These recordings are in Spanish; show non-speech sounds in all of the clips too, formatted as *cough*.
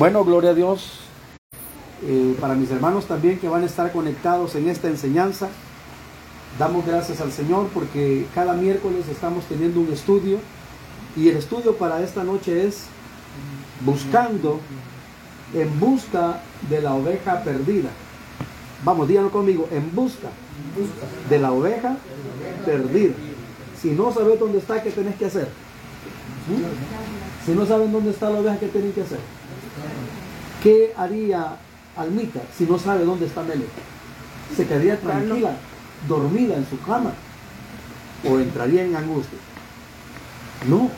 Bueno, gloria a Dios. Eh, para mis hermanos también que van a estar conectados en esta enseñanza, damos gracias al Señor porque cada miércoles estamos teniendo un estudio y el estudio para esta noche es buscando, en busca de la oveja perdida. Vamos, díganlo conmigo, en busca de la oveja perdida. Si no sabes dónde está, ¿qué tenés que hacer? ¿Mm? Si no saben dónde está la oveja, ¿qué tienen que hacer? ¿Qué haría Almita si no sabe dónde está Mele? ¿Se quedaría tranquila, dormida en su cama? ¿O entraría en angustia? No,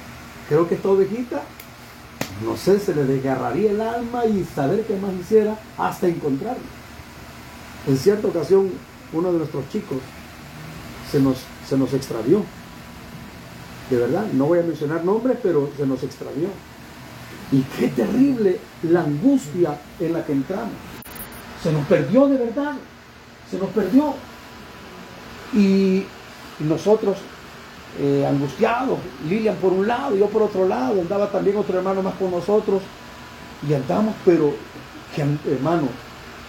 creo que esta ovejita, no sé, se le desgarraría el alma y saber qué más hiciera hasta encontrarla. En cierta ocasión, uno de nuestros chicos se nos, se nos extravió. De verdad, no voy a mencionar nombres, pero se nos extravió. Y qué terrible la angustia en la que entramos. Se nos perdió de verdad. Se nos perdió. Y nosotros eh, angustiados, Lilian por un lado, yo por otro lado, andaba también otro hermano más con nosotros. Y andamos, pero, hermano,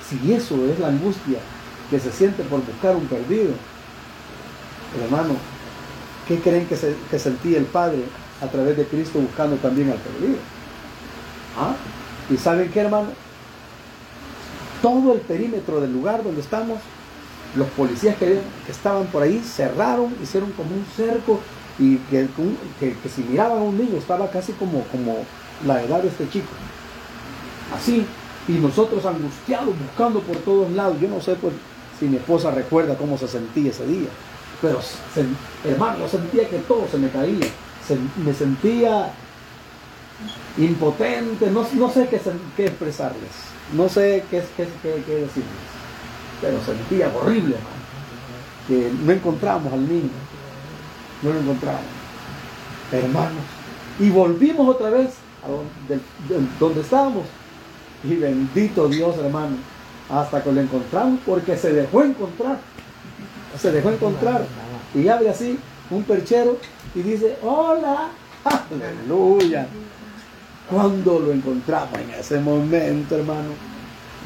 si eso es la angustia que se siente por buscar un perdido, hermano, ¿qué creen que, que sentía el Padre a través de Cristo buscando también al perdido? ¿Ah? ¿Y saben qué, hermano? Todo el perímetro del lugar donde estamos, los policías que, estaban por ahí cerraron, hicieron como un cerco y que, si miraban a un niño estaba casi como, como la edad de este chico. Así, y nosotros angustiados buscando por todos lados. Yo no sé pues, si mi esposa recuerda cómo se sentía ese día, pero hermano, yo sentía que todo se me caía. me sentía impotente, no, sé qué, qué, expresarles, no sé qué, qué, qué, decirles, pero sentía horrible, que no encontramos al niño, no lo encontramos, hermanos, y volvimos otra vez a donde, donde estábamos, y bendito Dios, hermano, hasta que lo encontramos, porque se dejó encontrar, se dejó encontrar, y abre así un perchero y dice, hola, *laughs* aleluya. Cuando lo encontramos en ese momento, hermano,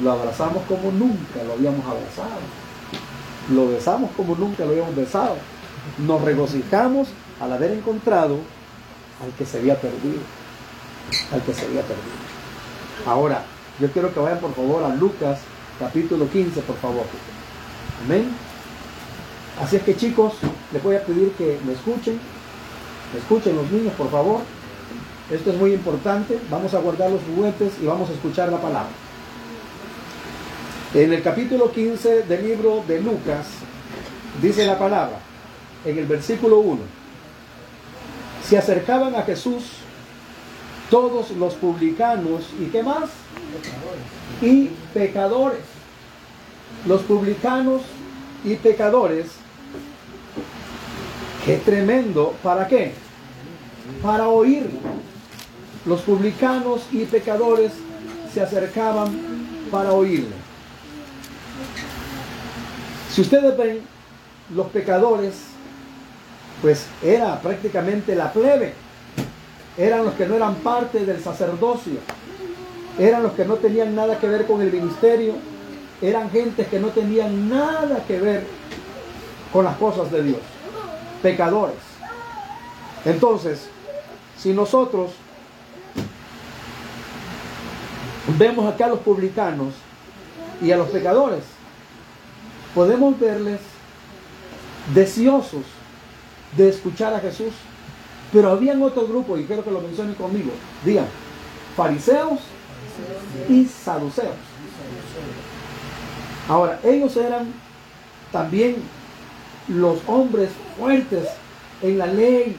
lo abrazamos como nunca lo habíamos abrazado. Lo besamos como nunca lo habíamos besado. Nos regocijamos al haber encontrado al que se había perdido. Al que se había perdido. Ahora, yo quiero que vayan por favor a Lucas capítulo 15, por favor. Amén. Así es que chicos, les voy a pedir que me escuchen. Me escuchen los niños, por favor. Esto es muy importante. Vamos a guardar los juguetes y vamos a escuchar la palabra. En el capítulo 15 del libro de Lucas dice la palabra, en el versículo 1, se acercaban a Jesús todos los publicanos y qué más? Y pecadores. Los publicanos y pecadores. Qué tremendo. ¿Para qué? Para oír los publicanos y pecadores se acercaban para oírle. Si ustedes ven, los pecadores, pues era prácticamente la plebe, eran los que no eran parte del sacerdocio, eran los que no tenían nada que ver con el ministerio, eran gentes que no tenían nada que ver con las cosas de Dios, pecadores. Entonces, si nosotros vemos acá a los publicanos y a los pecadores, podemos verles deseosos de escuchar a Jesús. Pero habían otro grupo, y quiero que lo mencionen conmigo, digan, fariseos y saduceos. Ahora, ellos eran también los hombres fuertes en la ley,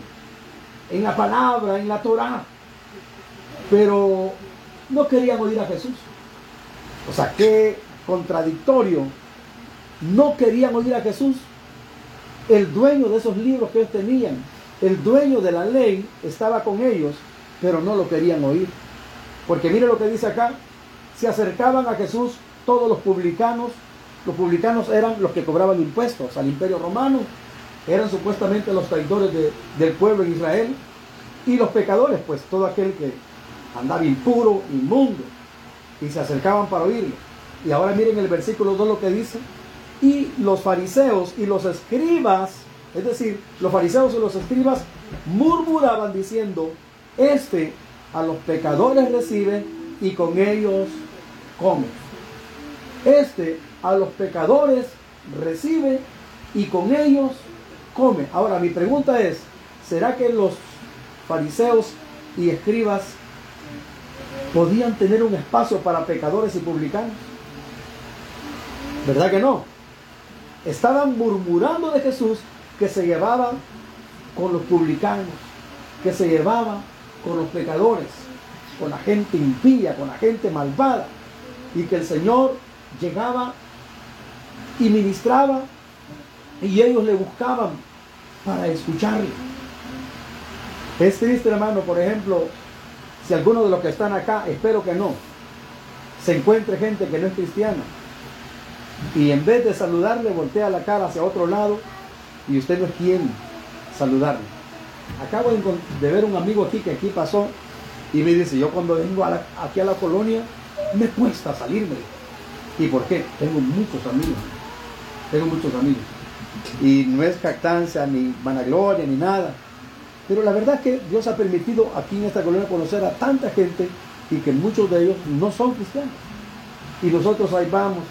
en la palabra, en la Torah. Pero no querían oír a Jesús. O sea, qué contradictorio. No querían oír a Jesús. El dueño de esos libros que ellos tenían, el dueño de la ley, estaba con ellos, pero no lo querían oír. Porque mire lo que dice acá. Se acercaban a Jesús todos los publicanos. Los publicanos eran los que cobraban impuestos al imperio romano. Eran supuestamente los traidores del pueblo en Israel. Y los pecadores, pues todo aquel que andaba impuro, inmundo. y se acercaban para oírlo. Y ahora miren el versículo 2 lo que dice. Y los fariseos y los escribas, es decir, los fariseos y los escribas murmuraban diciendo, este a los pecadores recibe y con ellos come. Este a los pecadores recibe y con ellos come. Ahora mi pregunta es, ¿será que los fariseos y escribas podían tener un espacio para pecadores y publicanos? ¿Verdad que no? Estaban murmurando de Jesús que se llevaba con los publicanos, que se llevaba con los pecadores, con la gente impía, con la gente malvada, y que el Señor llegaba y ministraba y ellos le buscaban para escucharle. Es triste, hermano, por ejemplo, si alguno de los que están acá, espero que no, se encuentre gente que no es cristiana y en vez de saludarle voltea la cara hacia otro lado y usted no es quien saludarle. Acabo de ver un amigo aquí que aquí pasó y me dice, yo cuando vengo aquí a la colonia me cuesta salirme. ¿Y por qué? Tengo muchos amigos. Tengo muchos amigos. Y no es jactancia, ni vanagloria, ni nada. Pero la verdad es que Dios ha permitido aquí en esta colonia conocer a tanta gente y que muchos de ellos no son cristianos. Y nosotros ahí vamos,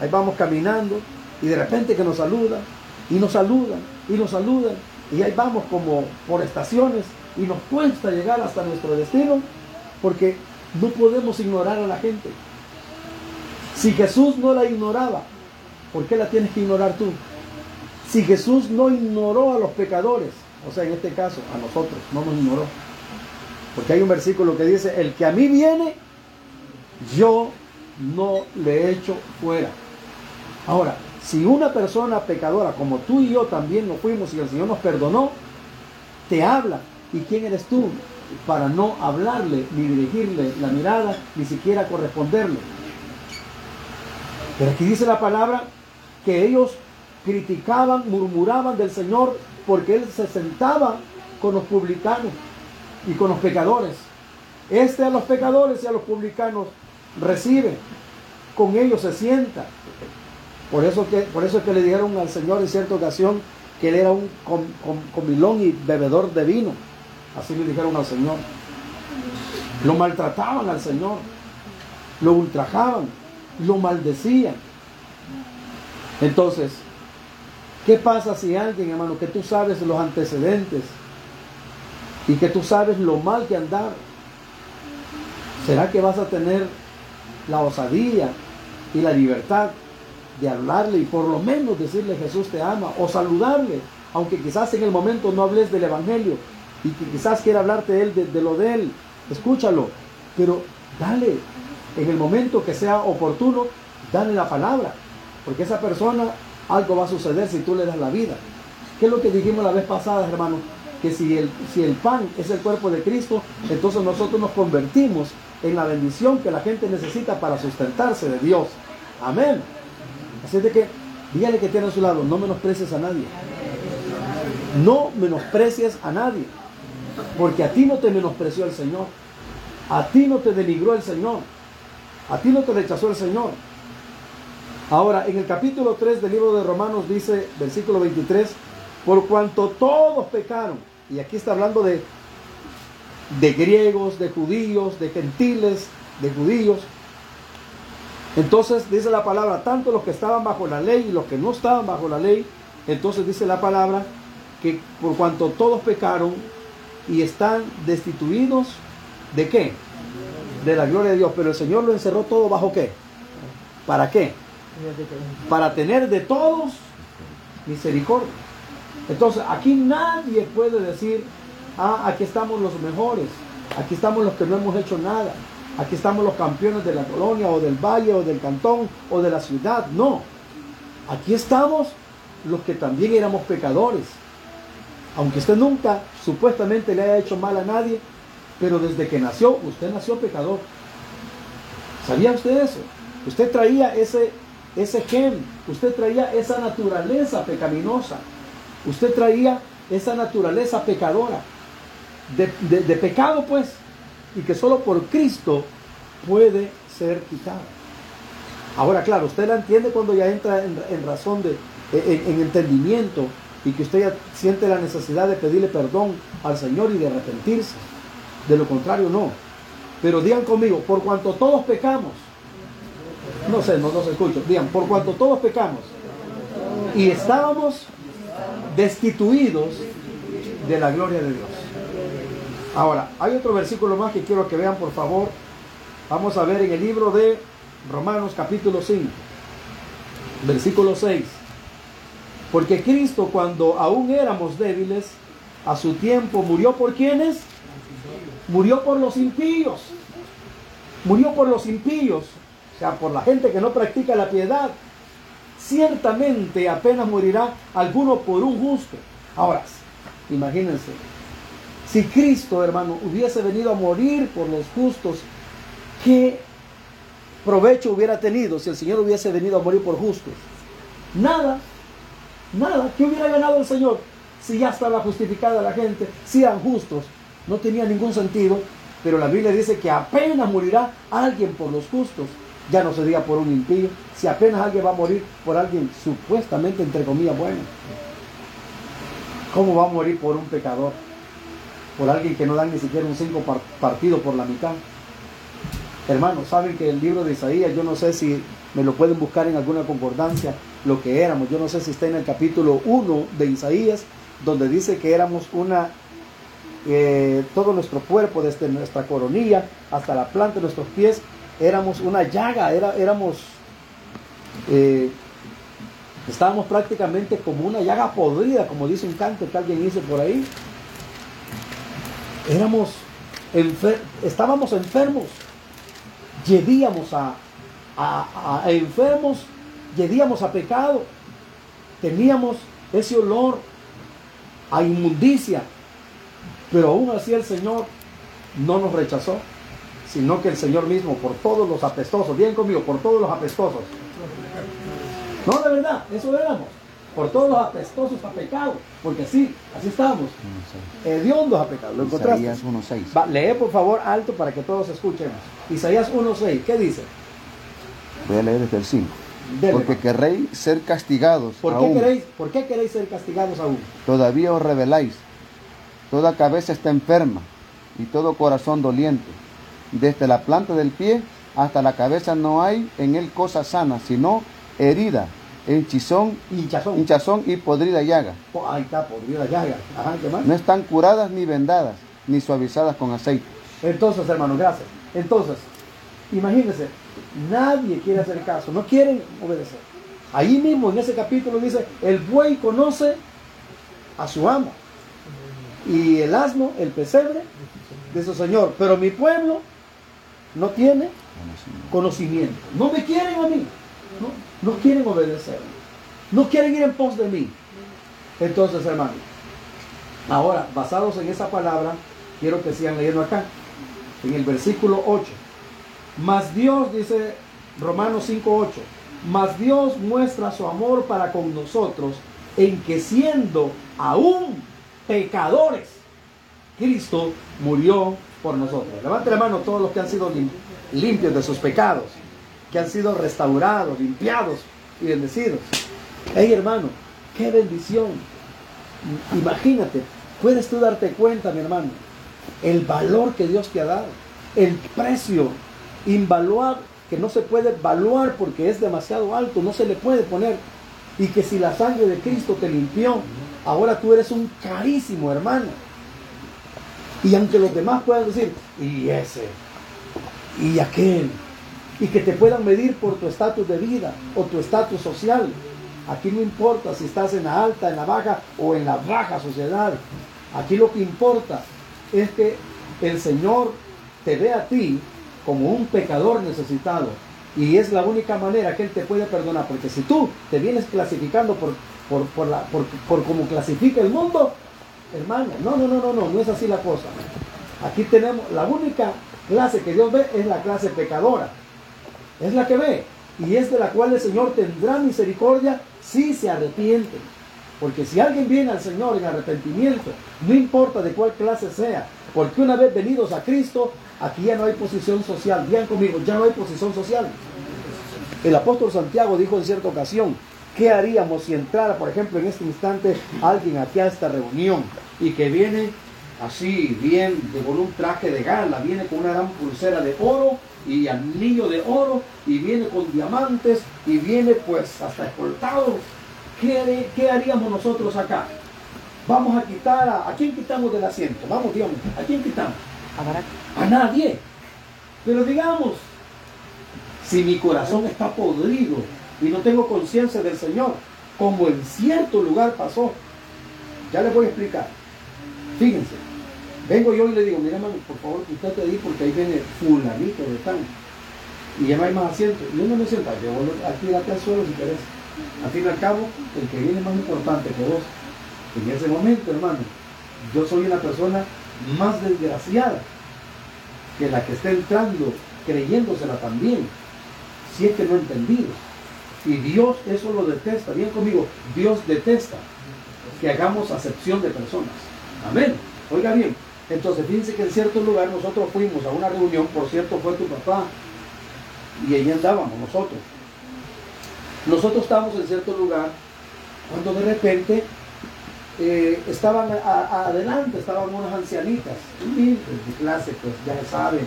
ahí vamos caminando y de repente que nos saludan y nos saludan y nos saludan y ahí vamos como por estaciones y nos cuesta llegar hasta nuestro destino porque no podemos ignorar a la gente. Si Jesús no la ignoraba, ¿por qué la tienes que ignorar tú? Si Jesús no ignoró a los pecadores, o sea, en este caso, a nosotros, no nos ignoró. Porque hay un versículo que dice, el que a mí viene, yo no le echo fuera. Ahora, si una persona pecadora, como tú y yo también lo fuimos y el Señor nos perdonó, te habla, ¿y quién eres tú? Para no hablarle, ni dirigirle la mirada, ni siquiera corresponderle. Pero aquí dice la palabra que ellos criticaban, murmuraban del Señor porque Él se sentaba con los publicanos y con los pecadores. Este a los pecadores y a los publicanos recibe, con ellos se sienta. Por eso, que, por eso es que le dijeron al Señor en cierta ocasión que Él era un comilón y bebedor de vino. Así le dijeron al Señor. Lo maltrataban al Señor, lo ultrajaban lo maldecían. Entonces, ¿qué pasa si alguien, hermano, que tú sabes los antecedentes y que tú sabes lo mal que andar? ¿Será que vas a tener la osadía y la libertad de hablarle y por lo menos decirle Jesús te ama o saludarle, aunque quizás en el momento no hables del Evangelio y que quizás quiera hablarte de él, de, de lo de él, escúchalo, pero dale en el momento que sea oportuno, dale la palabra, porque esa persona algo va a suceder si tú le das la vida. ¿Qué es lo que dijimos la vez pasada, hermano? Que si el, si el pan es el cuerpo de Cristo, entonces nosotros nos convertimos en la bendición que la gente necesita para sustentarse de Dios. Amén. Así de que, dígale que tiene a su lado, no menosprecies a nadie. No menosprecies a nadie. Porque a ti no te menospreció el Señor. A ti no te denigró el Señor. A ti no te rechazó el Señor. Ahora, en el capítulo 3 del libro de Romanos dice, versículo 23, por cuanto todos pecaron, y aquí está hablando de, de griegos, de judíos, de gentiles, de judíos. Entonces dice la palabra, tanto los que estaban bajo la ley y los que no estaban bajo la ley, entonces dice la palabra que por cuanto todos pecaron y están destituidos de qué? de la gloria de Dios, pero el Señor lo encerró todo bajo qué? ¿Para qué? Para tener de todos misericordia. Entonces, aquí nadie puede decir, ah, aquí estamos los mejores, aquí estamos los que no hemos hecho nada, aquí estamos los campeones de la colonia o del valle o del cantón o de la ciudad. No, aquí estamos los que también éramos pecadores. Aunque usted nunca supuestamente le haya hecho mal a nadie, pero desde que nació, usted nació pecador. ¿Sabía usted eso? Usted traía ese, ese gen, usted traía esa naturaleza pecaminosa, usted traía esa naturaleza pecadora, de, de pecado pues, y que solo por Cristo puede ser quitada. Ahora, claro, usted la entiende cuando ya entra en, razón de, en, entendimiento y que usted ya siente la necesidad de pedirle perdón al Señor y de arrepentirse. De lo contrario, no. Pero digan conmigo, por cuanto todos pecamos, no sé, no, se escucha, digan, por cuanto todos pecamos y estábamos destituidos de la gloria de Dios. Ahora, hay otro versículo más que quiero que vean, por favor. Vamos a ver en el libro de Romanos capítulo 5, versículo 6. Porque Cristo cuando aún éramos débiles, a su tiempo murió por quienes? Murió por los impíos. Murió por los impíos, sea, por la gente que no practica la piedad. Ciertamente apenas morirá alguno por un justo. Ahora, imagínense, si Cristo, hermano, hubiese venido a morir por los justos, ¿qué provecho hubiera tenido si el Señor hubiese venido a morir por justos? Nada, nada. ¿Qué hubiera ganado el Señor si ya estaba justificada la gente, si eran justos? No tenía ningún sentido, pero la Biblia dice que apenas morirá alguien por los justos. Ya no se diga por un impío, si apenas alguien va a morir por alguien supuestamente, entre comillas, bueno. ¿Cómo va a morir por un pecador? Por alguien que no da ni siquiera un cinco partido por la mitad. Hermanos, saben que el libro de Isaías, yo no sé si me lo pueden buscar en alguna concordancia, lo que éramos. Yo no sé si está en el capítulo 1 de Isaías, donde dice que éramos una, eh, todo nuestro cuerpo, desde nuestra coronilla hasta la planta de nuestros pies, éramos una llaga, era, éramos, eh, estábamos prácticamente como una llaga podrida, como dice un canto que alguien hizo por ahí. Éramos, estábamos enfermos llevíamos a, a, enfermos, llevíamos a pecado, teníamos ese olor a inmundicia, pero aún así el Señor no nos rechazó, sino que el Señor mismo, por todos los apestosos, bien conmigo, por todos los apestosos. No, de verdad, eso éramos. Por todos los apestosos a pecado. Porque sí, así estamos. Hediondos a pecado. ¿Lo encontraste? Isaías 1.6. Lee por favor alto para que todos escuchemos. Isaías 1.6, ¿qué dice? Voy a leer desde el 5. Porque queréis ser castigados. ¿Por qué, Queréis, ¿Por qué queréis ser castigados aún? Todavía os rebeláis. Toda cabeza está enferma y todo corazón doliente. Desde la planta del pie hasta la cabeza no hay en él cosa sana, sino herida, hinchazón, hinchazón. y podrida llaga. ahí está, podrida llaga. No están curadas ni vendadas, ni suavizadas con aceite. Entonces, hermano, gracias. Entonces, imagínense, nadie quiere hacer caso, no quieren obedecer. Ahí mismo en ese capítulo dice, el buey conoce a su amo y el asno, el pesebre de su señor, pero mi pueblo no tiene conocimiento. No me quieren a mí, no, no quieren obedecer, no quieren ir en pos de mí. Entonces, hermano, ahora, basados en esa palabra, quiero que sigan leyendo acá en el versículo 8. Mas Dios, dice Romanos 5.8, mas Dios muestra su amor para con nosotros en que siendo aún pecadores, Cristo murió por nosotros. Levante la mano todos los que han sido limpios de sus pecados, que han sido restaurados, limpiados y bendecidos. Hey hermano, qué bendición. Imagínate, puedes tú darte cuenta, mi hermano, el valor que Dios te ha dado, el precio invaluable que no se puede evaluar porque es demasiado alto, no se le puede poner. Y que si la sangre de Cristo te limpió, ahora tú eres un carísimo hermano. Y aunque los demás puedan decir, y ese, y aquel, y que te puedan medir por tu estatus de vida o tu estatus social, aquí no importa si estás en la alta, en la baja o en la baja sociedad. Aquí lo que importa es que el Señor te ve a ti como un pecador necesitado. Y es la única manera que Él te puede perdonar. Porque si tú te vienes clasificando por, por, por, la, por, por cómo clasifica el mundo, hermano, no, no, no, no, no, no es así la cosa. Aquí tenemos, la única clase que Dios ve es la clase pecadora. Es la que ve. Y es de la cual el Señor tendrá misericordia si se arrepiente. Porque si alguien viene al Señor en arrepentimiento, no importa de cuál clase sea, Porque una vez venidos a Cristo, aquí ya no hay posición social. Bien conmigo, ya no hay posición social. El apóstol Santiago dijo en cierta ocasión, ¿qué haríamos si entrara, por ejemplo, en este instante alguien aquí a esta reunión y que viene así, bien, con un traje de gala, viene con una gran pulsera de oro y anillo de oro y viene con diamantes y viene pues hasta escoltado? ¿Qué, qué haríamos nosotros acá? Vamos a quitar a... ¿A quién quitamos del asiento? Vamos, digamos, ¿a quién quitamos? A nadie. Pero digamos, si mi corazón está podrido y no tengo conciencia del Señor, como en cierto lugar pasó, ya les voy a explicar. Fíjense, vengo yo y le digo, mira hermano, por favor, usted te di porque ahí viene fulanito de tan. Y ya no hay más asientos. Y uno me sienta, yo aquí al suelo si querés. Al fin y al cabo, el que viene más importante que vos. En ese momento, hermano, yo soy una persona más desgraciada que la que está entrando creyéndosela también, si es que no he entendido. Y Dios eso lo detesta, bien conmigo, Dios detesta que hagamos acepción de personas. Amén. Oiga bien, entonces fíjense que en cierto lugar nosotros fuimos a una reunión, por cierto fue tu papá, y ahí andábamos nosotros. Nosotros estábamos en cierto lugar cuando de repente eh, estaban adelante, estaban unas ancianitas, de clase, pues ya se sabe,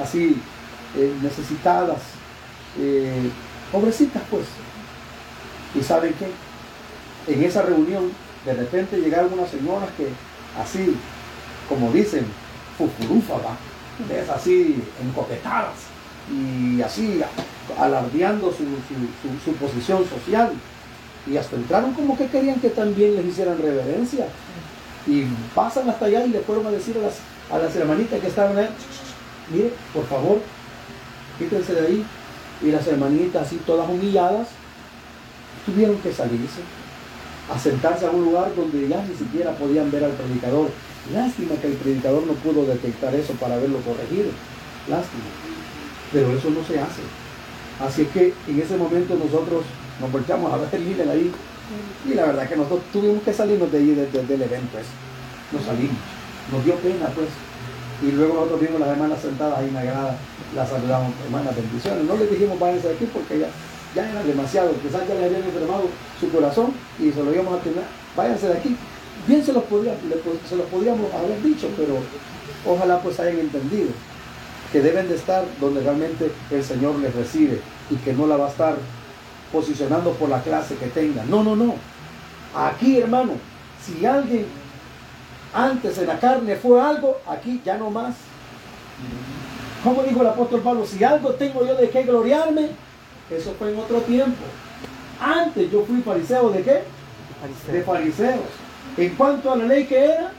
así eh, necesitadas, eh, pobrecitas pues. Y saben qué, en esa reunión de repente llegaron unas señoras que así, como dicen, fufurufa, ¿va? es así, encoquetadas y así alardeando su, su posición social y hasta entraron como que querían que también les hicieran reverencia. Y pasan hasta allá y le fueron a decir a las, a las hermanitas que estaban ahí, mire, por favor, quítense de ahí. Y las hermanitas así todas humilladas, tuvieron que salirse, a sentarse a un lugar donde ya ni siquiera podían ver al predicador. Lástima que el predicador no pudo detectar eso para verlo corregido. Lástima. Pero eso no se hace. Así que en ese momento nosotros nos volteamos a ver *laughs* el ahí. Y la verdad que nosotros tuvimos que salirnos de ahí del evento ese. Nos salimos. Nos dio pena pues. Y luego nosotros vimos las hermanas sentadas ahí en la grada, las saludamos, hermanas, bendiciones. No les dijimos váyanse de aquí porque ya, ya era demasiado. Quizás ya les habían enfermado su corazón y se lo íbamos a tener. Váyanse de aquí. Bien se los, podía, se los podíamos haber dicho, pero ojalá pues hayan entendido que deben de estar donde realmente el Señor les recibe y que no la va a estar posicionando por la clase que tenga. No, no, no. Aquí, hermano, si alguien antes en la carne fue algo, aquí ya no más. Como dijo el apóstol Pablo, si algo tengo yo de qué gloriarme, eso fue en otro tiempo. Antes yo fui fariseo de qué? De fariseos. En cuanto a la ley que era,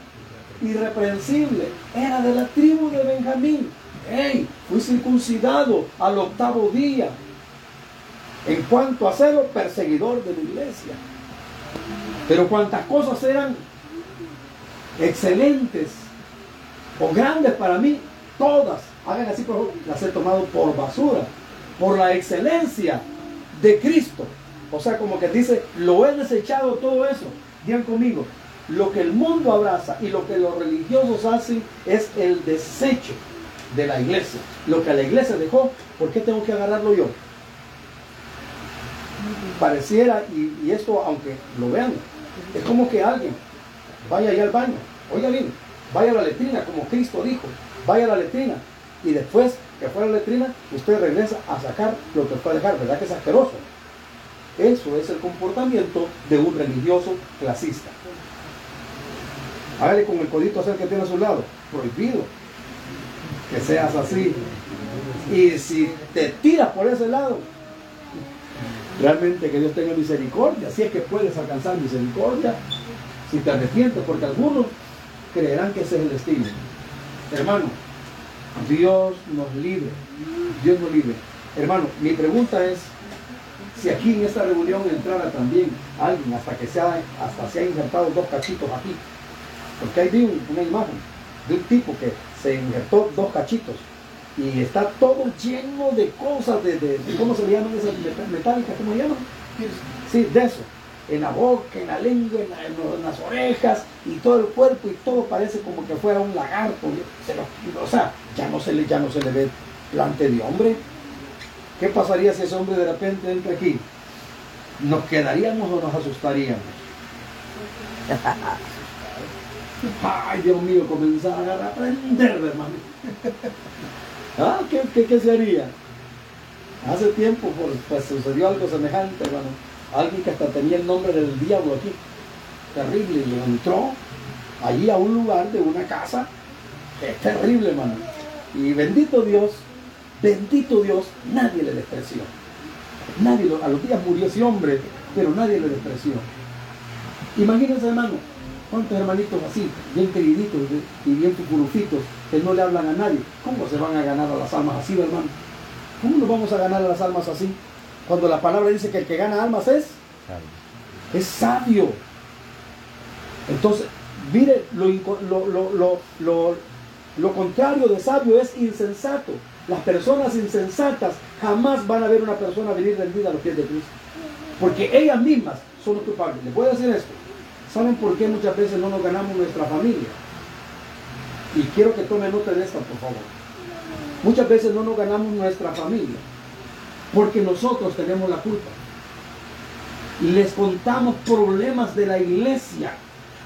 irreprensible, era de la tribu de Benjamín. ¡Ey! Fui circuncidado al octavo día en cuanto a serlo perseguidor de la iglesia. Pero cuantas cosas eran excelentes o grandes para mí, todas, hagan así por favor, las he tomado por basura, por la excelencia de Cristo. O sea, como que dice, lo he desechado todo eso. Digan conmigo, lo que el mundo abraza y lo que los religiosos hacen es el desecho de la iglesia. Lo que la iglesia dejó, ¿por qué tengo que agarrarlo yo? pareciera, y, esto aunque lo vean, es como que alguien vaya allá al baño, oiga bien, vaya a la letrina, como Cristo dijo, vaya a la letrina, y después que fuera a la letrina, usted regresa a sacar lo que fue a dejar, ¿verdad que es asqueroso? Eso es el comportamiento de un religioso clasista. Hágale con el codito hacer que tiene a su lado, prohibido que seas así. Y si te tiras por ese lado, Realmente que Dios tenga misericordia, si es que puedes alcanzar misericordia, si te arrepientes, porque algunos creerán que ese es el estilo. Hermano, Dios nos libre, Dios nos libre. Hermano, mi pregunta es, si aquí en esta reunión entrara también alguien hasta que se ha, hasta se ha injertado dos cachitos aquí, porque ahí vi una imagen de un tipo que se injertó dos cachitos y está todo lleno de cosas, de, ¿cómo se le llaman esas metálicas? ¿Cómo se llaman? Sí, de eso. En la boca, en la lengua, en, las orejas y todo el cuerpo y todo parece como que fuera un lagarto. o sea, ya no, se le, ya no se le ve plante de hombre. ¿Qué pasaría si ese hombre de repente entra aquí? ¿Nos quedaríamos o nos asustaríamos? *laughs* Ay, Dios mío, comenzar a aprender, hermano. *laughs* ¿Ah? ¿Qué, qué, se haría? Hace tiempo pues, sucedió algo semejante, hermano. Alguien que hasta tenía el nombre del diablo aquí. Terrible. Y entró allí a un lugar de una casa. Es terrible, hermano. Y bendito Dios, bendito Dios, nadie le despreció. Nadie, a los días murió ese hombre, pero nadie le despreció. Imagínense, hermano, cuántos hermanitos así, bien queriditos y bien cucurufitos, que no le hablan a nadie. ¿Cómo se van a ganar a las almas así, hermano? ¿Cómo nos vamos a ganar a las almas así? Cuando la palabra dice que el que gana almas es, es sabio. Entonces, mire, lo, lo, lo, lo contrario de sabio es insensato. Las personas insensatas jamás van a ver una persona venir rendida a los pies de Cristo. Porque ellas mismas son los culpables. ¿Le puedo decir esto? ¿Saben por qué muchas veces no nos ganamos nuestra familia? Y quiero que tome nota de esta, por favor. Muchas veces no nos ganamos nuestra familia porque nosotros tenemos la culpa. Les contamos problemas de la iglesia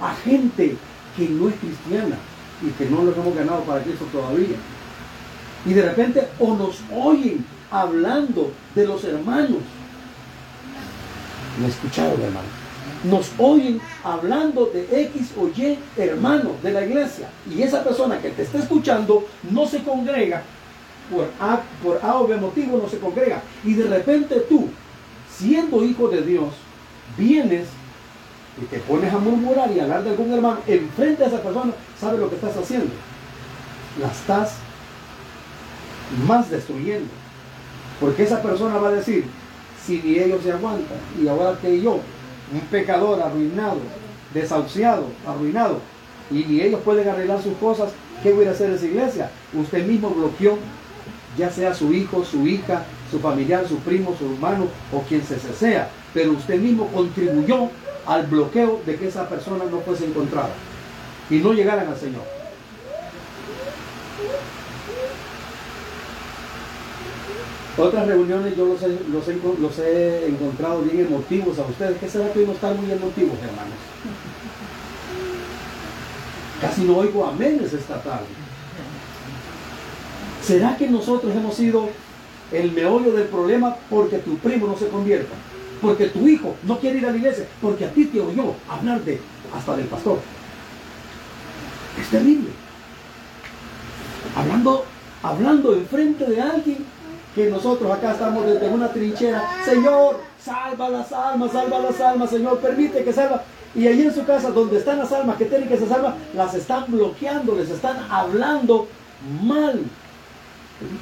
a gente que no es cristiana y que no los hemos ganado para Cristo todavía. Y de repente o nos oyen hablando de los hermanos. ¿Me escucharon, hermano? Nos oyen hablando de X o Y hermano de la iglesia. Y esa persona que te está escuchando no se congrega por A, por o B motivo no se congrega. Y de repente tú, siendo hijo de Dios, vienes y te pones a murmurar y hablar de algún hermano enfrente a esa persona, ¿sabes lo que estás haciendo? La estás más destruyendo. Porque esa persona va a decir, si ni ellos se aguantan, y ahora que yo, un pecador arruinado, desahuciado, arruinado, y ni ellos pueden arreglar sus cosas, ¿qué voy a hacer esa iglesia? Usted mismo bloqueó ya sea su hijo, su hija, su familiar, su primo, su hermano o quien se sea, pero usted mismo contribuyó al bloqueo de que esa persona no fuese encontrada y no llegaran al Señor. Otras reuniones yo los he, los, he, encontrado bien emotivos a ustedes. ¿Qué será que no están muy emotivos, hermanos? Casi no oigo aménes esta tarde. ¿Será que nosotros hemos sido el meollo del problema porque tu primo no se convierta? Porque tu hijo no quiere ir a la iglesia, porque a ti te oyó hablar de hasta del pastor. Es terrible. Hablando, hablando enfrente de alguien que nosotros acá estamos desde una trinchera. Señor, salva las almas, salva las almas, Señor, permite que salva. Y allí en su casa, donde están las almas que tienen que ser salvas, las están bloqueando, les están hablando mal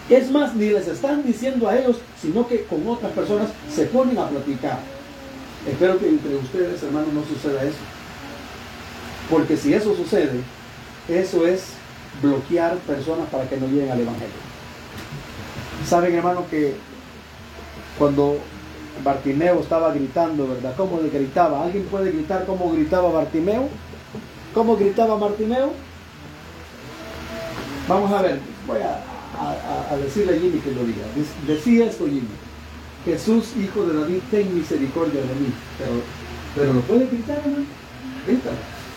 es más, ni les están diciendo a ellos, sino que con otras personas se ponen a platicar. Espero que entre ustedes, hermanos, no suceda eso. Porque si eso sucede, eso es bloquear personas para que no lleguen al Evangelio. Saben, hermano, que cuando Bartimeo estaba gritando, ¿verdad? ¿Cómo le gritaba? ¿Alguien puede gritar cómo gritaba Bartimeo? ¿Cómo gritaba Bartimeo? Vamos a ver, voy a, a, decirle a Jimmy que lo diga. Decía esto Jimmy. Jesús, hijo de David, ten misericordia de mí. Pero, pero lo puede gritar, ¿no?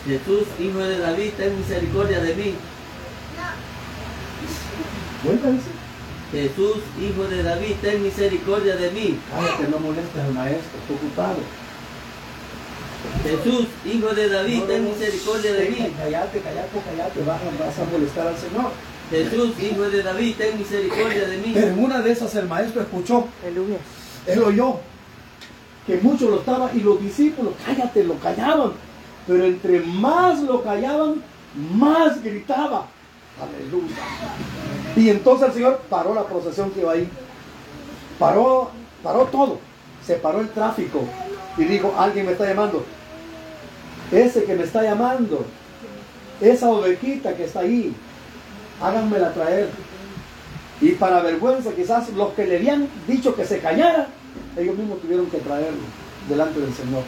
Jesús, hijo de David, ten misericordia de mí. Jesús, hijo de David, ten misericordia de mí. Cállate, no molestes al maestro, ocupado. Jesús, hijo de David, ten misericordia de mí. Cállate, cállate, cállate, vas, vas a molestar al Señor. Jesús, hijo de David, ten misericordia de mí. Pero en una de esas el maestro escuchó. Él oyó que muchos lo estaban y los discípulos, cállate, lo callaban. Pero entre más lo callaban, más gritaba. Aleluya. Y entonces el Señor paró la procesión que iba ahí. Paró, paró todo. Se paró el tráfico. Y dijo, alguien me está llamando. Ese que me está llamando. Esa ovejita que está ahí háganmela traer. Y para vergüenza, quizás los que le habían dicho que se callara, ellos mismos tuvieron que traerlo delante del Señor.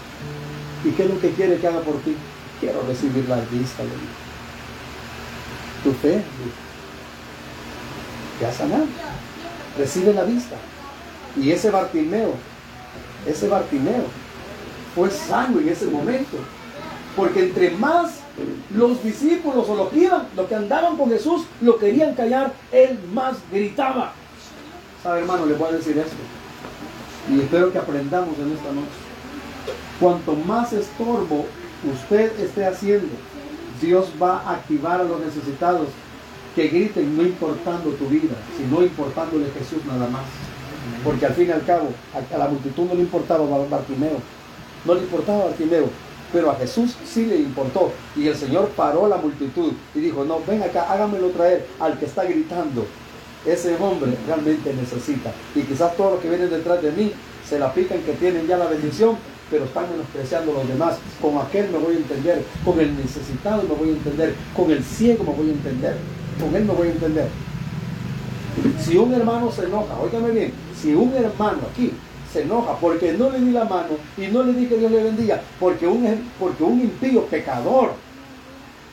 ¿Y qué es lo que quiere que haga por ti? Quiero recibir la vista, le dijo. Tu fe. Ya sanado. Recibe la vista. Y ese Bartimeo, ese Bartimeo, fue sano en ese momento. Porque entre más los discípulos o los que iban, los que andaban con Jesús, lo querían callar, él más gritaba. ¿Sabe, hermano? Le voy a decir esto. Y espero que aprendamos en esta noche. Cuanto más estorbo usted esté haciendo, Dios va a activar a los necesitados que griten no importando tu vida, sino importándole Jesús nada más. Porque al fin y al cabo, a, la multitud no le importaba Bartimeo, no le importaba Bartimeo, pero a Jesús sí le importó. Y el Señor paró la multitud y dijo, no, ven acá, hágamelo traer al que está gritando. Ese hombre realmente necesita. Y quizás todos los que vienen detrás de mí se la pican que tienen ya la bendición, pero están menospreciando a los demás. Con aquel me voy a entender, con el necesitado me voy a entender, con el ciego me voy a entender, con él me voy a entender. Si un hermano se enoja, óigame bien, si un hermano aquí se enoja porque no le di la mano y no le di que Dios le bendiga, porque un, porque un impío pecador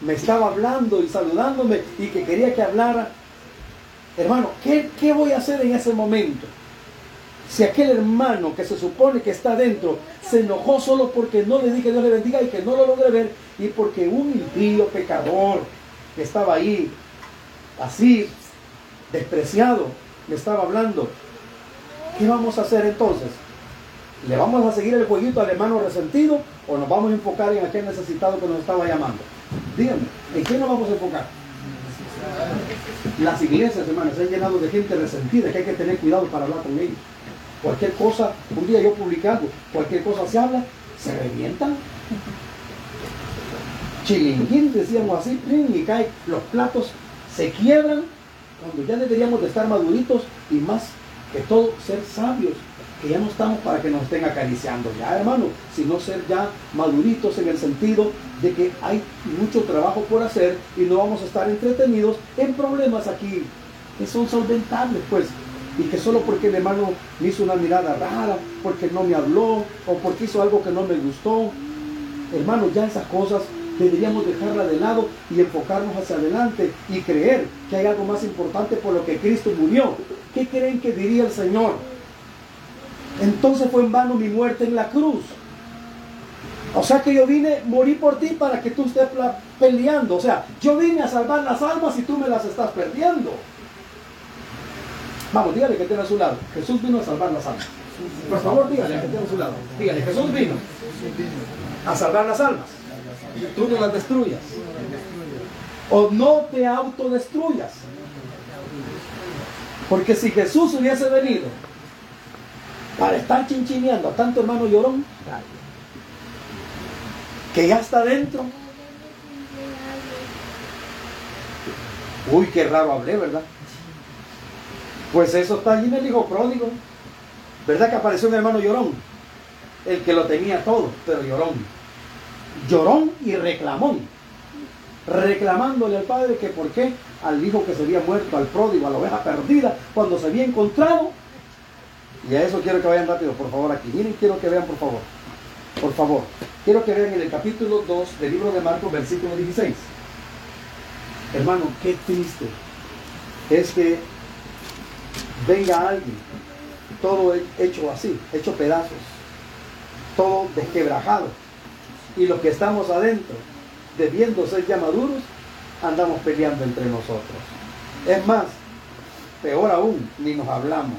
me estaba hablando y saludándome y que quería que hablara, hermano, ¿qué, qué voy a hacer en ese momento? Si aquel hermano que se supone que está dentro se enojó solo porque no le dije que Dios le bendiga y que no lo logré ver, y porque un impío pecador que estaba ahí, así, despreciado, me estaba hablando, ¿qué vamos a hacer entonces? ¿Le vamos a seguir el jueguito al hermano resentido o nos vamos a enfocar en aquel necesitado que nos estaba llamando? Díganme, ¿en qué nos vamos a enfocar? Las iglesias, hermanos, se han llenado de gente resentida que hay que tener cuidado para hablar con ellos. Cualquier cosa, un día yo publiqué algo, cualquier cosa se habla, se revientan. Chilinguín, decíamos así, y caen los platos, se quiebran, cuando ya deberíamos de estar maduritos y más que todo ser sabios, que ya no estamos para que nos estén acariciando ya, hermano, sino ser ya maduritos en el sentido de que hay mucho trabajo por hacer y no vamos a estar entretenidos en problemas aquí que son solventables, pues y que solo porque el hermano me hizo una mirada rara, porque no me habló o porque hizo algo que no me gustó. Hermano, ya esas cosas deberíamos dejarla de lado y enfocarnos hacia adelante y creer que hay algo más importante por lo que Cristo murió. ¿Qué creen que diría el Señor? Entonces fue en vano mi muerte en la cruz. O sea que yo vine, morí por ti para que tú estés peleando. O sea, yo vine a salvar las almas y tú me las estás perdiendo. Vamos, dígale que tiene a su lado. Jesús vino a salvar las almas. Por favor, dígale que tiene a su lado. Dígale, Jesús vino a salvar las almas. Tú no las destruyas. O no te autodestruyas. Porque si Jesús hubiese venido para estar chinchineando a tanto hermano llorón, que ya está dentro. Uy, qué raro hablé, ¿verdad? Pues eso está allí en el hijo pródigo. ¿Verdad que apareció un hermano llorón? El que lo tenía todo, pero llorón. Llorón y reclamón. Reclamándole al padre que por qué al hijo que se había muerto, al pródigo, a la oveja perdida, cuando se había encontrado. Y a eso quiero que vayan rápido, por favor, aquí. Miren, quiero que vean, por favor. Por favor. Quiero que vean en el capítulo 2 del libro de Marcos, versículo 16. Hermano, qué triste es que venga alguien, todo hecho así, hecho pedazos, todo desquebrajado. Y los que estamos adentro, debiendo ser ya maduros, andamos peleando entre nosotros. Es más, peor aún, ni nos hablamos.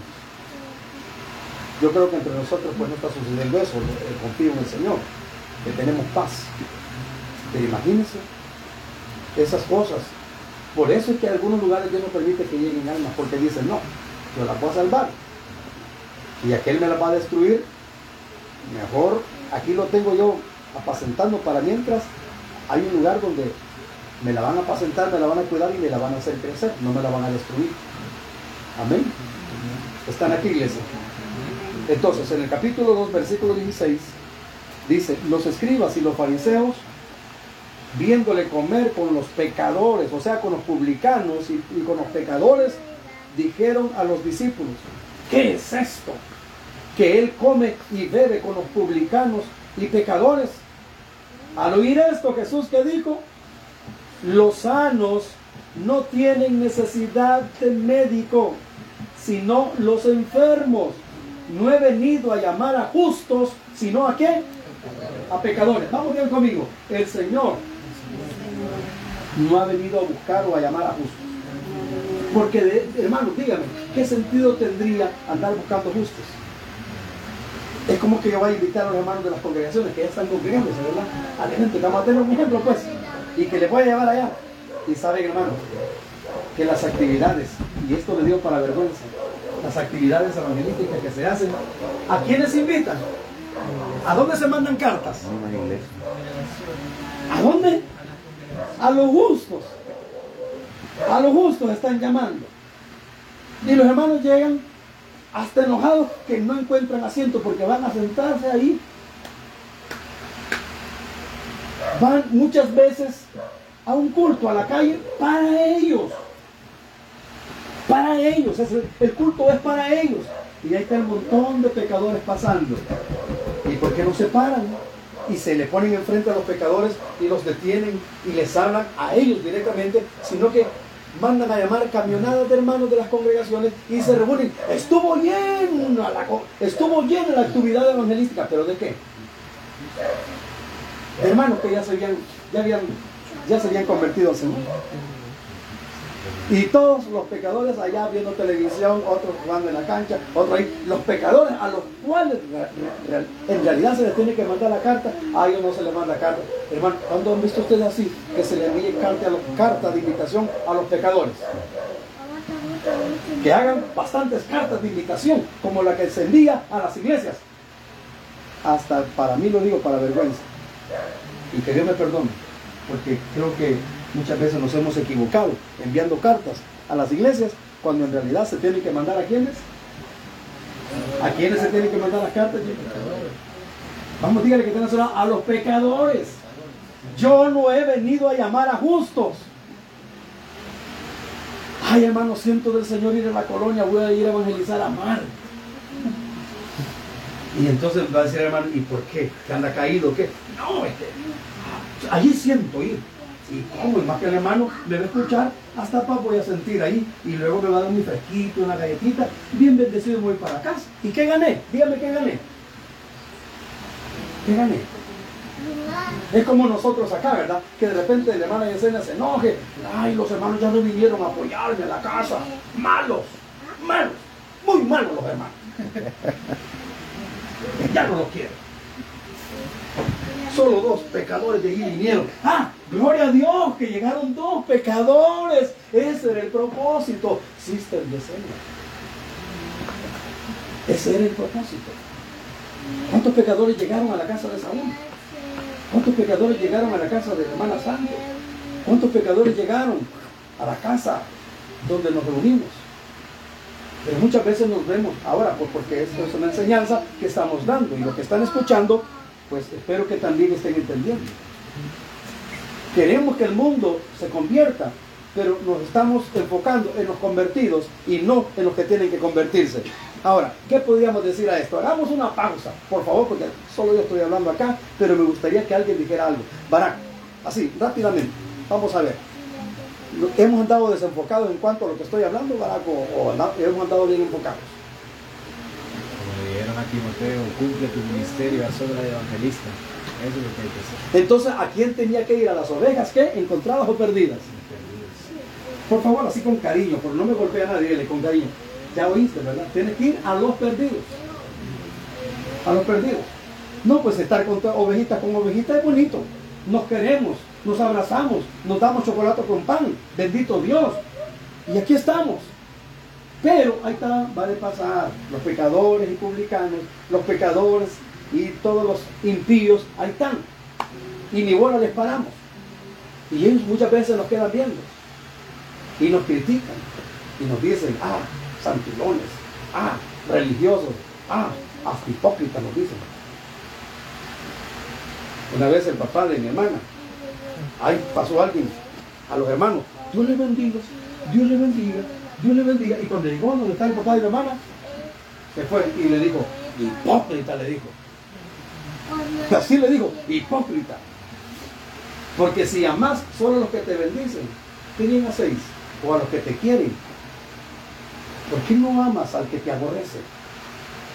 Yo creo que entre nosotros pues no está sucediendo eso, eh, confío en el Señor, que tenemos paz. Pero imagínense esas cosas. Por eso es que en algunos lugares Dios no permite que lleguen almas, porque dicen, no, yo la puedo salvar. Y aquel me la va a destruir. Mejor aquí lo tengo yo apacentando para mientras hay un lugar donde me la van a apacentar, me la van a cuidar y me la van a hacer crecer, no me la van a destruir. Amén. Están aquí, iglesia. Entonces, en el capítulo 2, versículo 16, dice, los escribas y los fariseos, viéndole comer con los pecadores, o sea, con los publicanos y con los pecadores, dijeron a los discípulos, ¿qué es esto? Que él come y bebe con los publicanos y pecadores. Al oír esto, Jesús que dijo, los sanos no tienen necesidad de médico, sino los enfermos. No he venido a llamar a justos, sino a qué? A pecadores. Vamos bien conmigo. El Señor no ha venido a buscar o a llamar a justos. Porque, hermanos, dígame, ¿qué sentido tendría andar buscando justos? Es como que yo vaya a invitar a los hermanos de las congregaciones que ya están congregándose, ¿verdad? A la gente, vamos a tener un ejemplo, pues, y que les voy a llevar allá. Y saben, hermanos, que las actividades, y esto le digo para vergüenza, las actividades evangelísticas que se hacen, ¿a quiénes invitan? ¿A dónde se mandan cartas? ¿A dónde? A los justos. A los justos están llamando. Y los hermanos llegan hasta enojados que no encuentran asiento porque van a sentarse ahí. Van muchas veces a un culto a la calle para ellos. Para ellos. el culto es para ellos. Y ahí está el montón de pecadores pasando. ¿Y por qué no se paran? Y se le ponen enfrente a los pecadores y los detienen y les hablan a ellos directamente, sino que mandan a llamar camionadas de hermanos de las congregaciones y se reúnen. Estuvo llena la, estuvo llena la actividad evangelística, pero ¿de qué? Hermanos que ya se habían, ya habían, ya se habían convertido al Señor. Y todos los pecadores allá viendo televisión, otros jugando en la cancha, otros ahí. Los pecadores a los cuales en realidad se les tiene que mandar la carta, a ellos no se les manda carta. Hermano, ¿cuándo han visto ustedes así? Que se le envíe carta, a los, carta de invitación a los pecadores. Que hagan bastantes cartas de invitación, como la que se envía a las iglesias. Hasta para mí lo digo para vergüenza. Y que Dios me perdone, porque creo que Muchas veces nos hemos equivocado enviando cartas a las iglesias cuando en realidad se tienen que mandar a quienes. ¿A quiénes se tienen que mandar las cartas? Vamos, dígale que tengan a los pecadores. Yo no he venido a llamar a justos. Ay, hermano, siento del Señor ir a la colonia, voy a ir a evangelizar a Mar. Y entonces va a decir, hermano, ¿y por qué? ¿Que anda caído? ¿Qué? No, es que allí siento ir. Y como más que el hermano me va a escuchar, hasta paz voy a sentir ahí. Y luego me va a dar mi fresquito, una galletita. Bien bendecido voy para casa. ¿Y qué gané? Dígame qué gané. ¿Qué gané? Es como nosotros acá, ¿verdad? Que de repente el hermano Yesenia se enoje. Ay, los hermanos ya no vinieron a apoyarme a la casa. Malos, malos, muy malos los hermanos. Ya no los quiero. Solo dos pecadores de allí vinieron. ¡Ah! Gloria a Dios que llegaron dos pecadores. Ese era el propósito. Sister Yesenia. Ese era el propósito. ¿Cuántos pecadores llegaron a la casa de Saúl? ¿Cuántos pecadores llegaron a la casa de la hermana Santo? ¿Cuántos pecadores llegaron a la casa donde nos reunimos? Pero muchas veces nos vemos ahora, pues porque esto es una enseñanza que estamos dando y lo que están escuchando pues espero que también estén entendiendo. Queremos que el mundo se convierta, pero nos estamos enfocando en los convertidos y no en los que tienen que convertirse. Ahora, ¿qué podríamos decir a esto? Hagamos una pausa, por favor, porque solo yo estoy hablando acá, pero me gustaría que alguien dijera algo. Barak, así, rápidamente, vamos a ver. ¿Hemos andado desenfocados en cuanto a lo que estoy hablando, Barak, o, hemos andado bien enfocados? a Timoteo, cumple tu ministerio, haz obra de evangelista. Eso es lo que hay que hacer. Entonces, ¿a quién tenía que ir? ¿A las ovejas qué? ¿Encontradas o perdidas? Por favor, así con cariño, por no me golpea a nadie, con cariño. Ya oíste, ¿verdad? Tienes que ir a los perdidos. A los perdidos. No, pues estar con ovejitas con ovejitas es bonito. Nos queremos, nos abrazamos, nos damos chocolate con pan. Bendito Dios. Y aquí estamos. Pero ahí está, va a pasar los pecadores y publicanos, los pecadores y todos los impíos, ahí están. Y ni bola les paramos. Y ellos muchas veces nos quedan viendo. Y nos critican. Y nos dicen, ah, santilones, ah, religiosos, ah, hasta hipócritas nos dicen. Una vez el papá de mi hermana, ahí pasó alguien a los hermanos, Dios les bendiga, Dios les bendiga. Dios le bendiga. Y cuando llegó donde está el papá la hermana, se fue y le dijo, hipócrita le dijo. Así le dijo, hipócrita. Porque si amas solo a los que te bendicen, ¿qué bien hacéis? O a los que te quieren. ¿Por qué no amas al que te aborrece?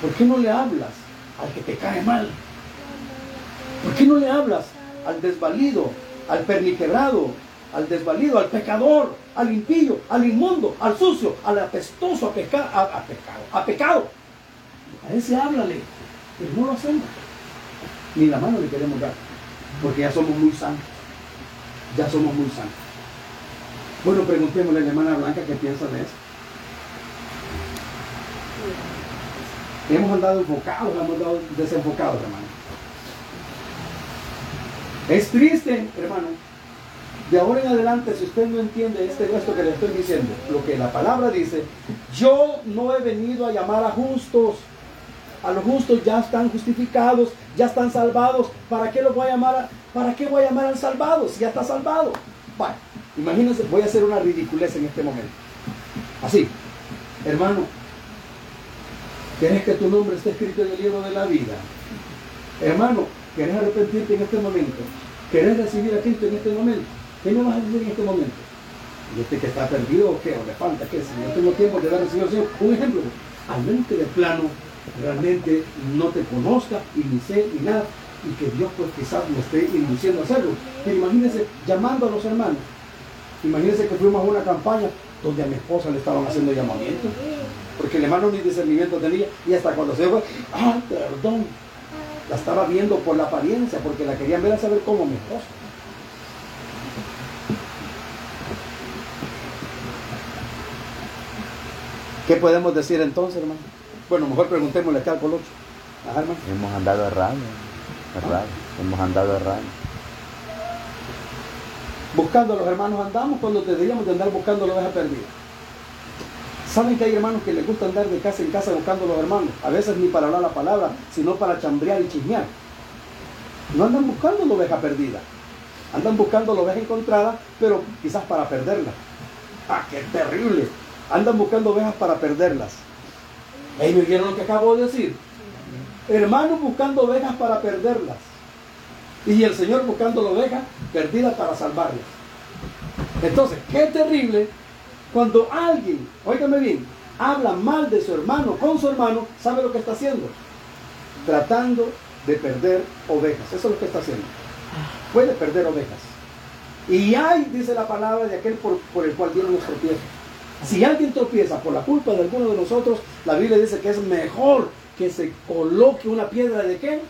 ¿Por qué no le hablas al que te cae mal? ¿Por qué no le hablas al desvalido, al perniquebrado, al desvalido, al pecador, al impío, al inmundo, al sucio, al apestoso, a, peca- a- a pecado, a pecado? A ese háblale, pero no lo hacemos. Ni la mano le queremos dar, porque ya somos muy santos. Ya somos muy santos. Bueno, preguntémosle a la hermana Blanca qué piensa de eso. Hemos andado enfocados, hemos andado desenfocados, hermano. Es triste, hermano. De ahora en adelante, si usted no entiende este esto que le estoy diciendo, lo que la palabra dice, yo no he venido a llamar a justos. A los justos ya están justificados, ya están salvados. ¿Para qué los voy a llamar? a- ¿Para qué voy a llamar al salvado si ya está salvado? Vaya, imagínense, voy a hacer una ridiculez en este momento. Así, hermano, ¿querés que tu nombre esté escrito en el libro de la vida? Hermano, ¿querés arrepentirte en este momento? ¿Querés recibir a Cristo en este momento? ¿Qué me vas a decir en este momento? ¿Y este que está perdido o qué? ¿O le falta qué? Si no tengo tiempo de dar al Señor. Un ejemplo, al menos que de plano realmente no te conozca y ni sé ni nada y que Dios pues quizás me esté induciendo a hacerlo. Pero imagínense llamando a los hermanos. Imagínense que fuimos a una campaña donde a mi esposa le estaban haciendo llamamiento. Porque el hermano ni discernimiento tenía y hasta cuando se fue, ah, perdón, la estaba viendo por la apariencia, porque la querían ver a saber cómo mi esposa. ¿Qué podemos decir entonces, hermano? Bueno, mejor preguntémosle acá al colocho. Ajá, hermano. Hemos andado errado, errado, hemos andado errado. Buscando a los hermanos andamos cuando deberíamos de andar buscando la oveja perdida. ¿Saben que hay hermanos que les gusta andar de casa en casa buscando a los hermanos? A veces ni para hablar la palabra, sino para chambrear y chismear. No andan buscando la oveja perdida. Andan buscando la oveja encontrada, pero quizás para perderla. ¡Ah, qué terrible! Andan buscando ovejas para perderlas. ¿Ahí me vieron lo que acabo de decir? Hermanos buscando ovejas para perderlas. Y el Señor buscando la oveja perdida para salvarla. Entonces, qué terrible cuando alguien, óigame bien, habla mal de su hermano con su hermano, ¿sabe lo que está haciendo? Tratando de perder ovejas. Eso es lo que está haciendo. Puede perder ovejas. Y hay, dice la palabra, de aquel por, el cual dieron los tropiezos. Si alguien tropieza por la culpa de alguno de nosotros, la Biblia dice que es mejor que se coloque una piedra de qué?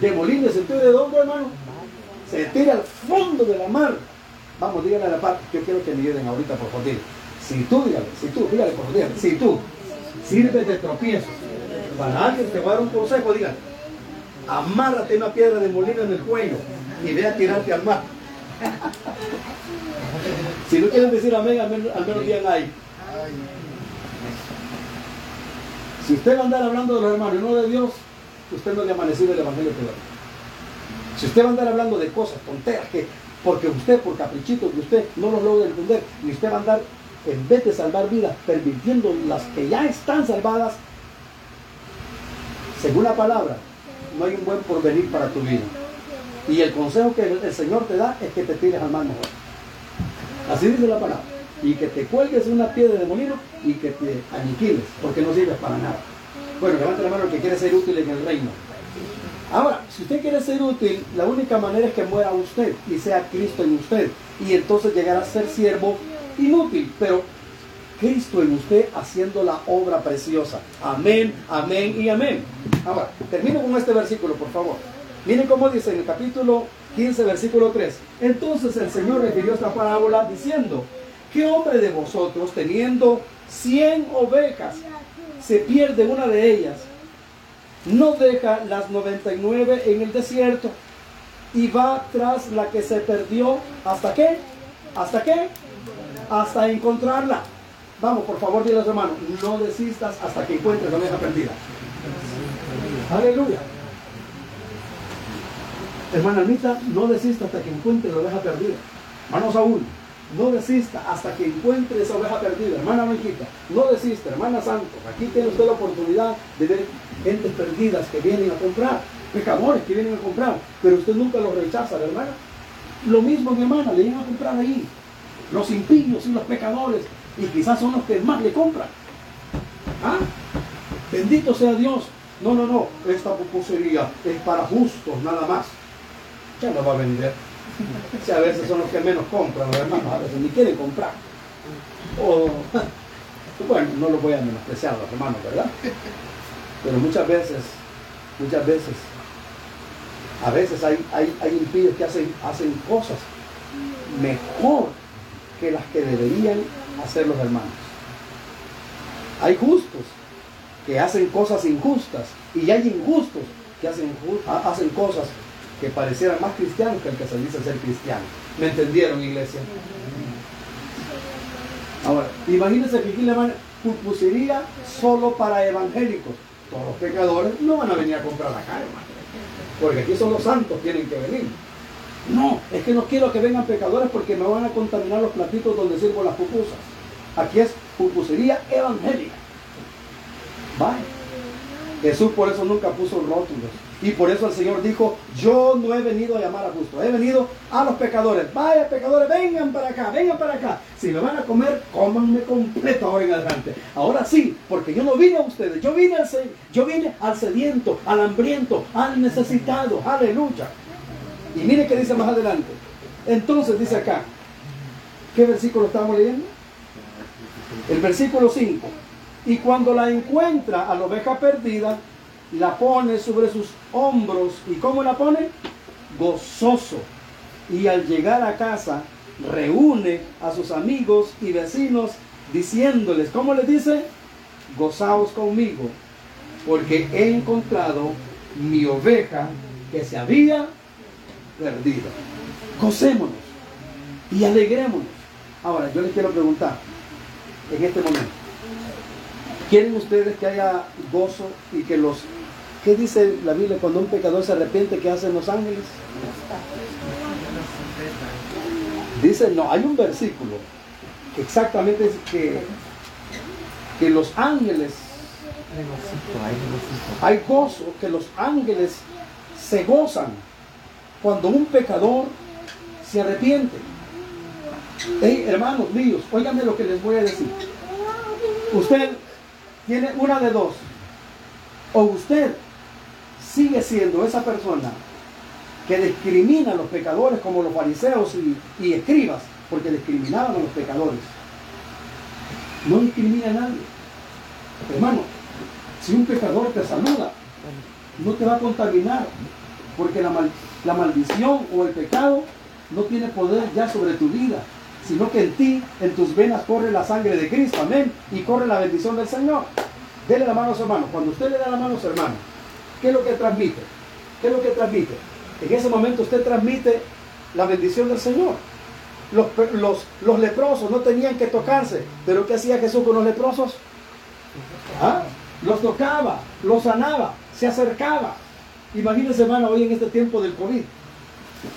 De molino, ¿se entiende de dónde, hermano? Se tira al fondo de la mar. Vamos, dígale a la par, yo quiero que me ayuden ahorita, por favor. Si tú, dígale, si tú, dígale, por dígale, si tú sirves de tropiezo para alguien te va a dar un consejo, dígale, amárrate una piedra de molino en el cuello y ve a tirarte al mar. Si no quieren decir amén, al menos, al menos digan ahí. Si usted va a andar hablando de los hermanos no de Dios, usted no le ha amanecido el Evangelio todavía. Si usted va a andar hablando de cosas tonteras que, porque usted, por caprichito que usted no los logra entender, y usted va a andar, en vez de salvar vidas, permitiendo las que ya están salvadas, según la palabra, no hay un buen porvenir para tu vida. Y el consejo que el, el Señor te da es que te tires al mar mejor. Así dice la palabra. Y que te cuelgues una piedra de molino y que te aniquiles, porque no sirves para nada. Bueno, levante la mano el que quiere ser útil en el reino. Ahora, si usted quiere ser útil, la única manera es que muera usted y sea Cristo en usted. Y entonces llegará a ser siervo inútil, pero Cristo en usted haciendo la obra preciosa. Amén, amén y amén. Ahora, termino con este versículo, por favor. Miren cómo dice en el capítulo 15, versículo 3. Entonces el Señor refirió esta parábola diciendo, ¿qué hombre de vosotros teniendo 100 ovejas se pierde una de ellas? No deja las 99 en el desierto y va tras la que se perdió. ¿Hasta qué? ¿Hasta qué? Hasta encontrarla. Vamos, por favor, dile a su hermano, no desistas hasta que encuentres la oveja perdida. Aleluya. Hermana Anita, no desista hasta que encuentre la oveja perdida. Hermano Saúl, no desista hasta que encuentre esa oveja perdida. Hermana Blanquita, no desista. Hermana Santos, aquí tiene usted la oportunidad de ver gentes perdidas que vienen a comprar, pecadores que vienen a comprar, pero usted nunca los rechaza, hermana. Lo mismo, mi hermana, le iban a comprar ahí. Los impíos y los pecadores. Y quizás son los que más le compran. ¿Ah? Bendito sea Dios. No, no, no. Esta pupusería es para justos nada más. Ya no va a vender. Si a veces son los que menos compran, los hermanos, a veces ni quieren comprar. O, *laughs* bueno, no lo voy a menospreciar los hermanos, ¿verdad? Pero muchas veces, muchas veces, a veces hay, hay, hay impíos que hacen, hacen cosas mejor que las que deberían hacer los hermanos. Hay justos que hacen cosas injustas y hay injustos que hacen, hacen cosas que parecieran más cristianos que el que se dice ser cristiano. ¿Me entendieron, iglesia? Ahora, imagínense que van pupusería solo para evangélicos. Todos los pecadores no van a venir a comprar acá, hermano. Porque aquí son los santos tienen que venir. No, es que no quiero que vengan pecadores porque me van a contaminar los platitos donde sirvo las pupusas. Aquí es pupusería evangélica. Vaya. Jesús por eso nunca puso rótulos. Y por eso el Señor dijo, yo no he venido a llamar a justos, he venido a los pecadores. Vaya pecadores, vengan para acá, vengan para acá. Si me van a comer, cómanme completo ahora en adelante. Ahora sí, porque yo no vine a ustedes, yo vine al, yo vine al sediento, al hambriento, al necesitado. Aleluya. Y mire qué dice más adelante. Entonces dice acá, ¿qué versículo estamos leyendo? El versículo 5. Y cuando la encuentra a la oveja perdida, la pone sobre sus hombros. ¿Y cómo la pone? Gozoso. Y al llegar a casa, reúne a sus amigos y vecinos diciéndoles, ¿cómo les dice? Gozaos conmigo, porque he encontrado mi oveja que se había perdido. Gocémonos y alegrémonos. Ahora, yo les quiero preguntar en este momento. ¿Quieren ustedes que haya gozo y que los... ¿Qué dice la Biblia cuando un pecador se arrepiente? ¿Qué hacen los ángeles? Dice, no, hay un versículo que exactamente es que, que los ángeles, hay gozo, que los ángeles se gozan cuando un pecador se arrepiente. Hey, hermanos míos, óigame lo que les voy a decir. Usted tiene una de dos. O usted sigue siendo esa persona que discrimina a los pecadores como los fariseos y, y escribas, porque discriminaban a los pecadores. No discrimina a nadie. Hermano, si un pecador te saluda, no te va a contaminar, porque la, mal- la maldición o el pecado no tiene poder ya sobre tu vida, sino que en ti, en tus venas corre la sangre de Cristo, amén, y corre la bendición del Señor. Dele la mano a su hermano. Cuando usted le da la mano a su hermano, ¿qué es lo que transmite? ¿Qué es lo que transmite? En ese momento usted transmite la bendición del Señor. Los, los, los leprosos no tenían que tocarse, pero ¿qué hacía Jesús con los leprosos? ¿Ah? Los tocaba, los sanaba, se acercaba. Imagínense, hermano, hoy en este tiempo del COVID.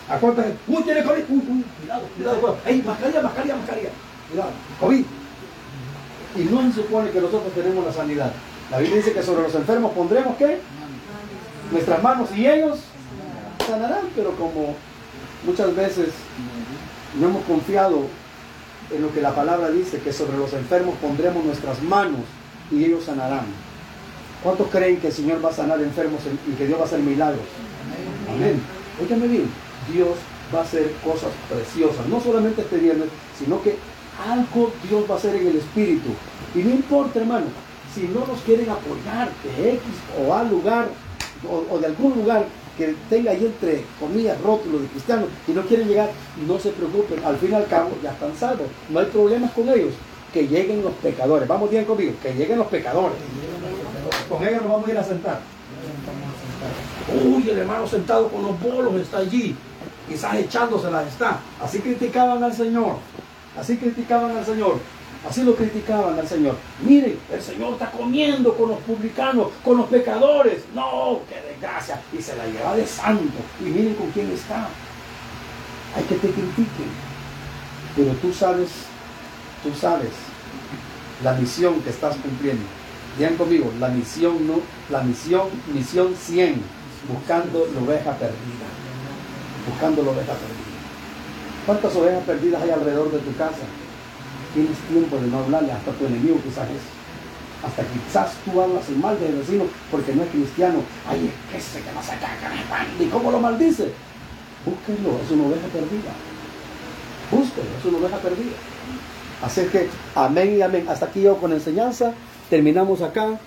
¿A cuánta gente? ¡Uy, tiene COVID! ¡Uy, uy! Cuidado, cuidado, cuidado. ¡Ey, mascarilla, mascarilla, mascarilla! Cuidado, COVID. Y no se supone que nosotros tenemos la sanidad. La Biblia dice que sobre los enfermos pondremos ¿qué? Nuestras manos y ellos sanarán, pero como muchas veces no hemos confiado en lo que la palabra dice, que sobre los enfermos pondremos nuestras manos y ellos sanarán. ¿Cuántos creen que el Señor va a sanar enfermos y que Dios va a hacer milagros? Amén. Óigame bien, Dios va a hacer cosas preciosas, no solamente este viernes, sino que algo Dios va a hacer en el Espíritu. Y no importa, hermano, si no nos quieren apoyar de X o A lugar o, o de algún lugar que tenga ahí entre comillas rótulos de cristianos y no quieren llegar, no se preocupen, al fin y al cabo ya están salvos, no hay problemas con ellos. Que lleguen los pecadores, vamos bien conmigo, que lleguen los pecadores. Con ellos nos vamos a ir a sentar. Uy, el hermano sentado con los bolos está allí. Quizás echándoselas está. Así criticaban al Señor. Así criticaban al Señor. Así lo criticaban al Señor. Miren, el Señor está comiendo con los publicanos, con los pecadores. No, qué desgracia. Y se la lleva de santo. Y miren con quién está. Hay que te critiquen. Pero tú sabes, tú sabes la misión que estás cumpliendo. Digan conmigo, la misión no, la misión, misión 100, buscando la oveja perdida. Buscando la oveja perdida. ¿Cuántas ovejas perdidas hay alrededor de tu casa? Tienes tiempo de no hablarle hasta tu enemigo quizás es. Hasta quizás tú hablas el mal del vecino porque no es cristiano. Ay, es que ese que no se caga, ¿y cómo lo maldice? Búsquenlo, es una oveja perdida. Búsquenlo, es una oveja perdida. Así que, amén y amén. Hasta aquí yo con enseñanza. Terminamos acá.